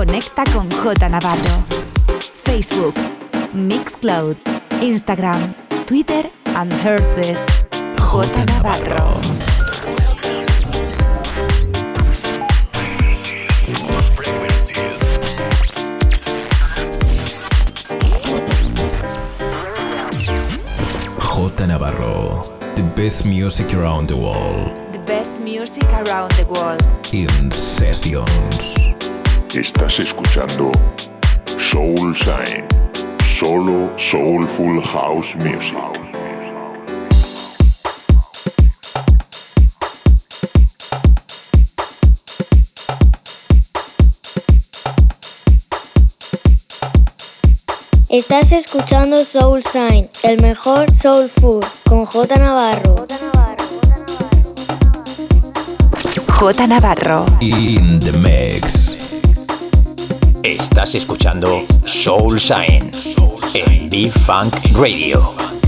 Conecta con J Navarro. Facebook, Mixcloud, Instagram, Twitter and Herces. J Navarro. J Navarro. The best music around the world. The best music around the world. In sessions. Estás escuchando Soul Sign. Solo Soulful House Music. Estás escuchando Soul Sign, el mejor soul food, con J Navarro. J Navarro. In the mix. Estás escuchando Soul Sign en B-Funk Radio.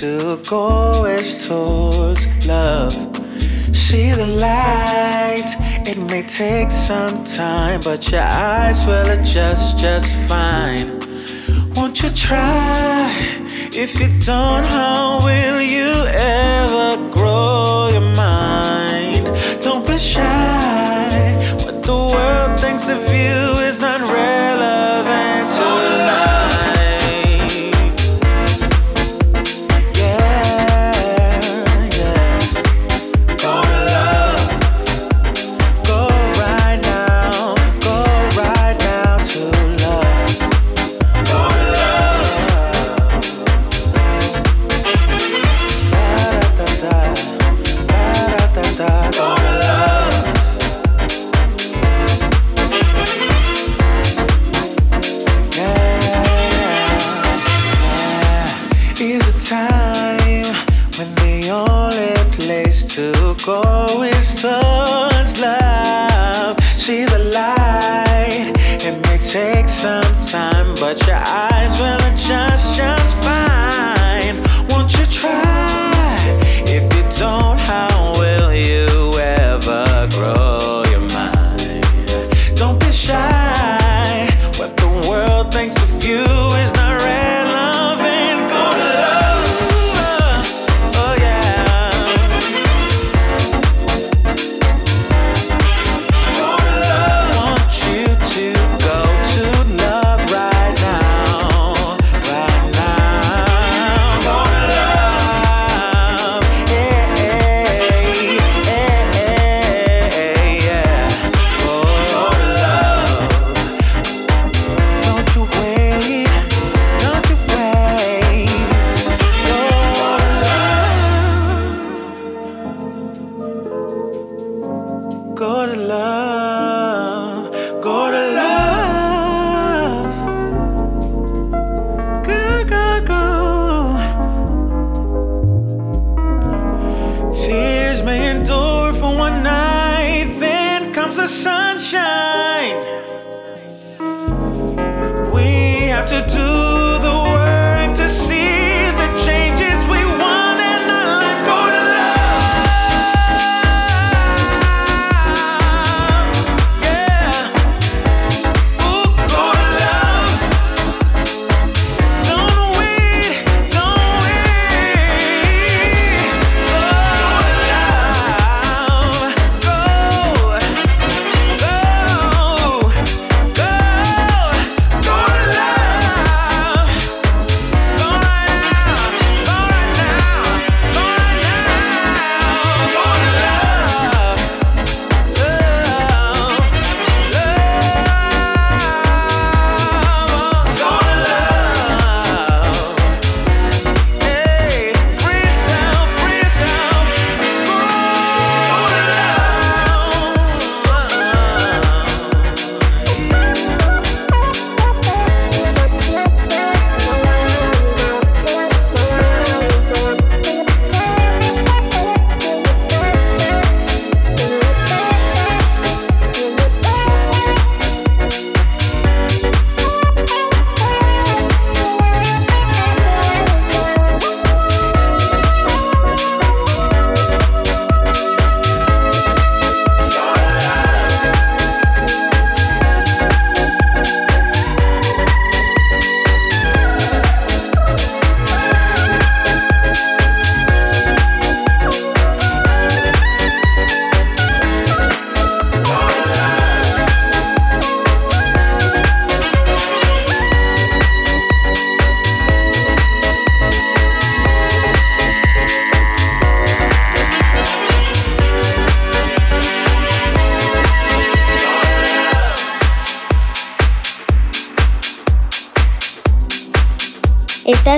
To go is towards love. See the light, it may take some time, but your eyes will adjust just fine. Won't you try? If you don't, how will you ever grow your mind? Don't be shy. What the world thinks of you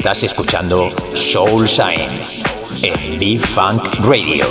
Estás escuchando Soul Science en B-Funk Radio.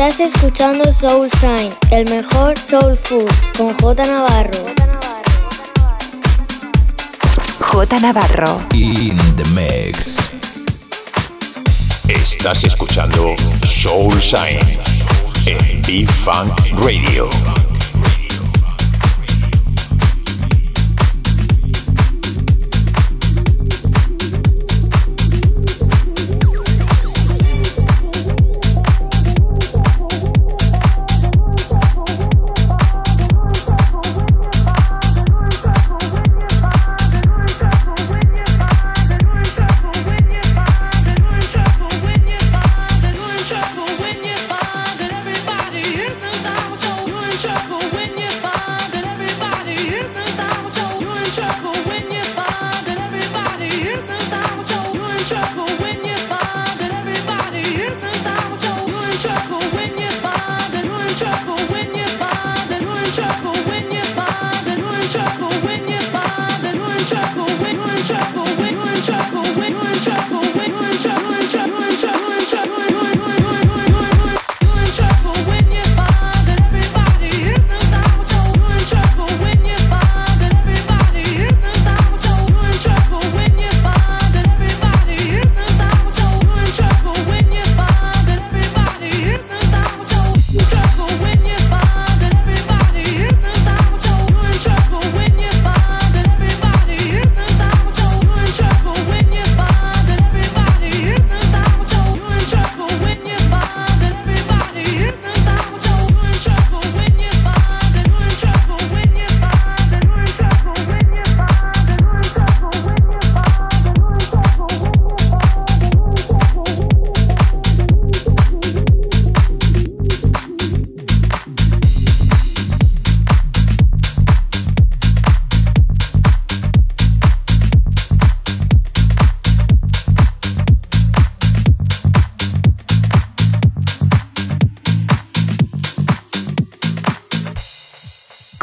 Estás escuchando Soul Sign, el mejor soul food, con J Navarro. J Navarro. In the mix. Estás escuchando Soul Sign en B-Funk Radio.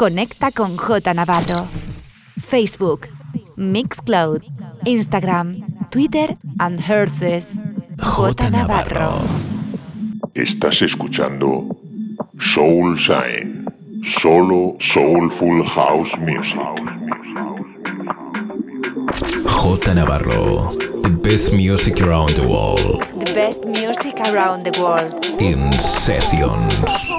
Conecta con J Navarro. Facebook, Mixcloud, Instagram, Twitter and Herces. J Navarro. Estás escuchando Soul Shine, solo soulful house music. J Navarro. The best music around the world. The best music around the world. In sessions.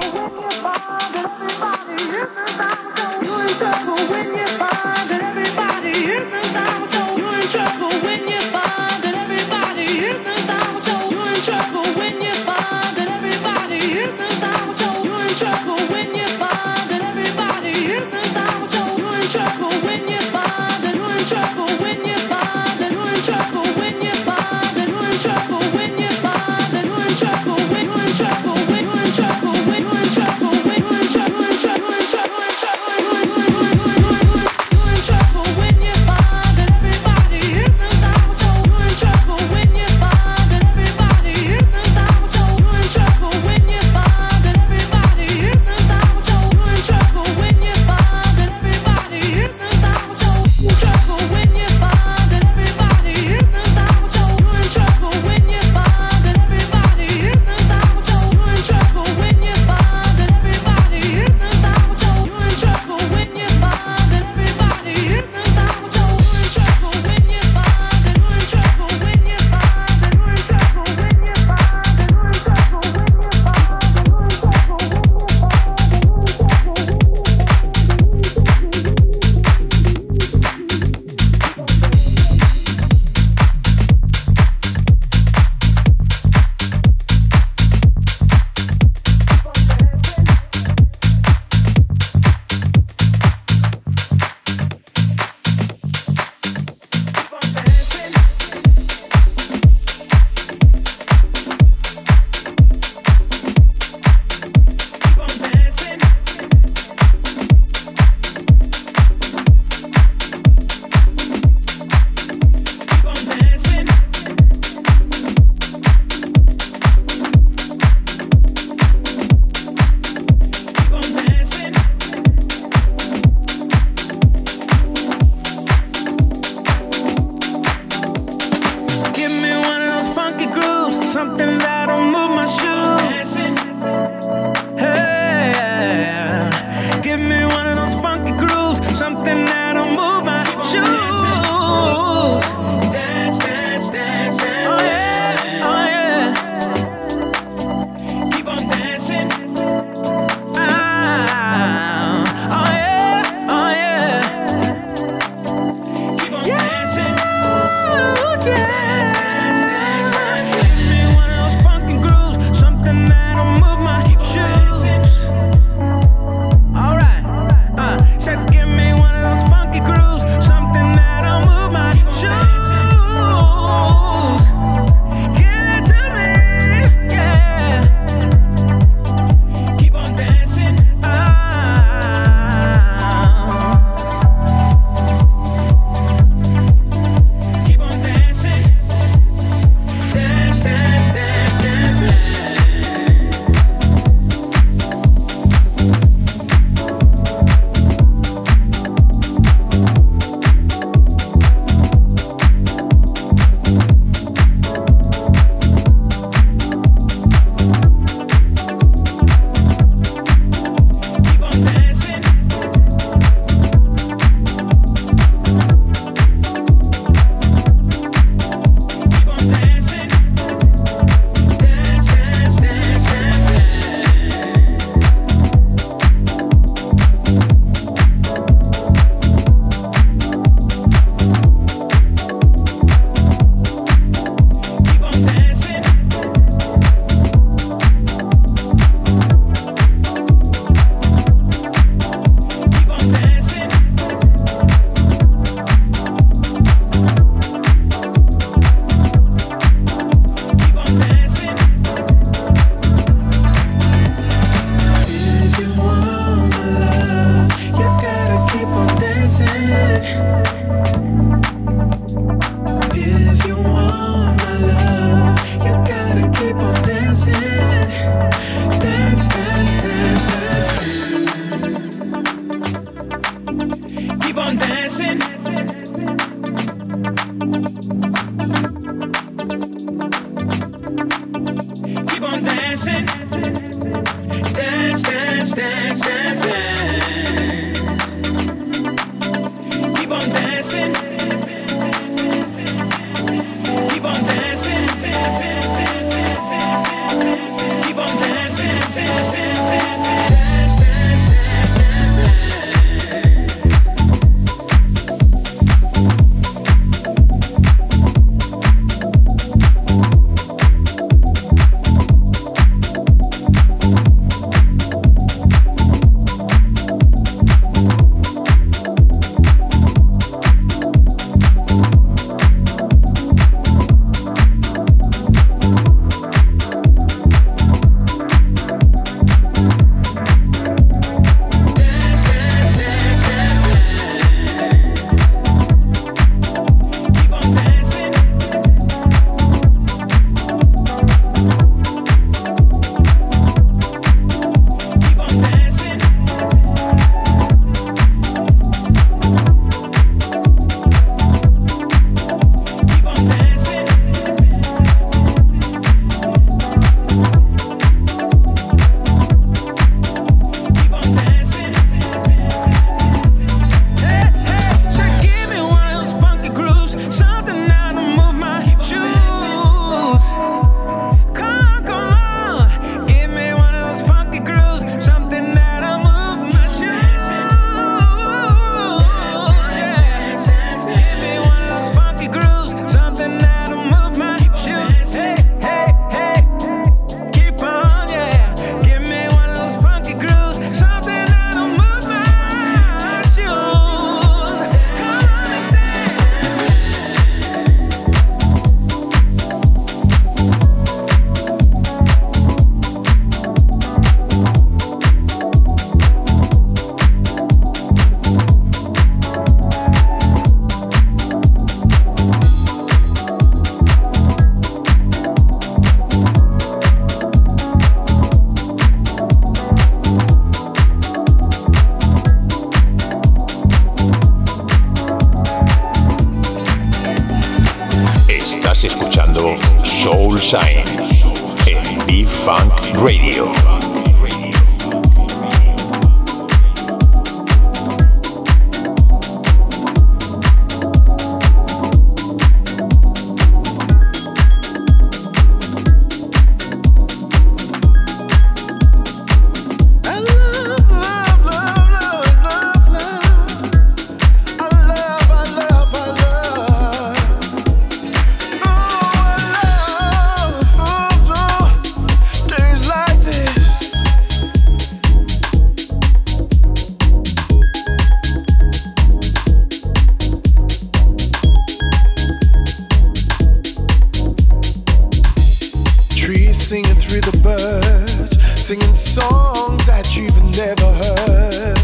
birds singing songs that you've never heard,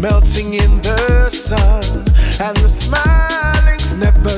melting in the sun and the smiling's never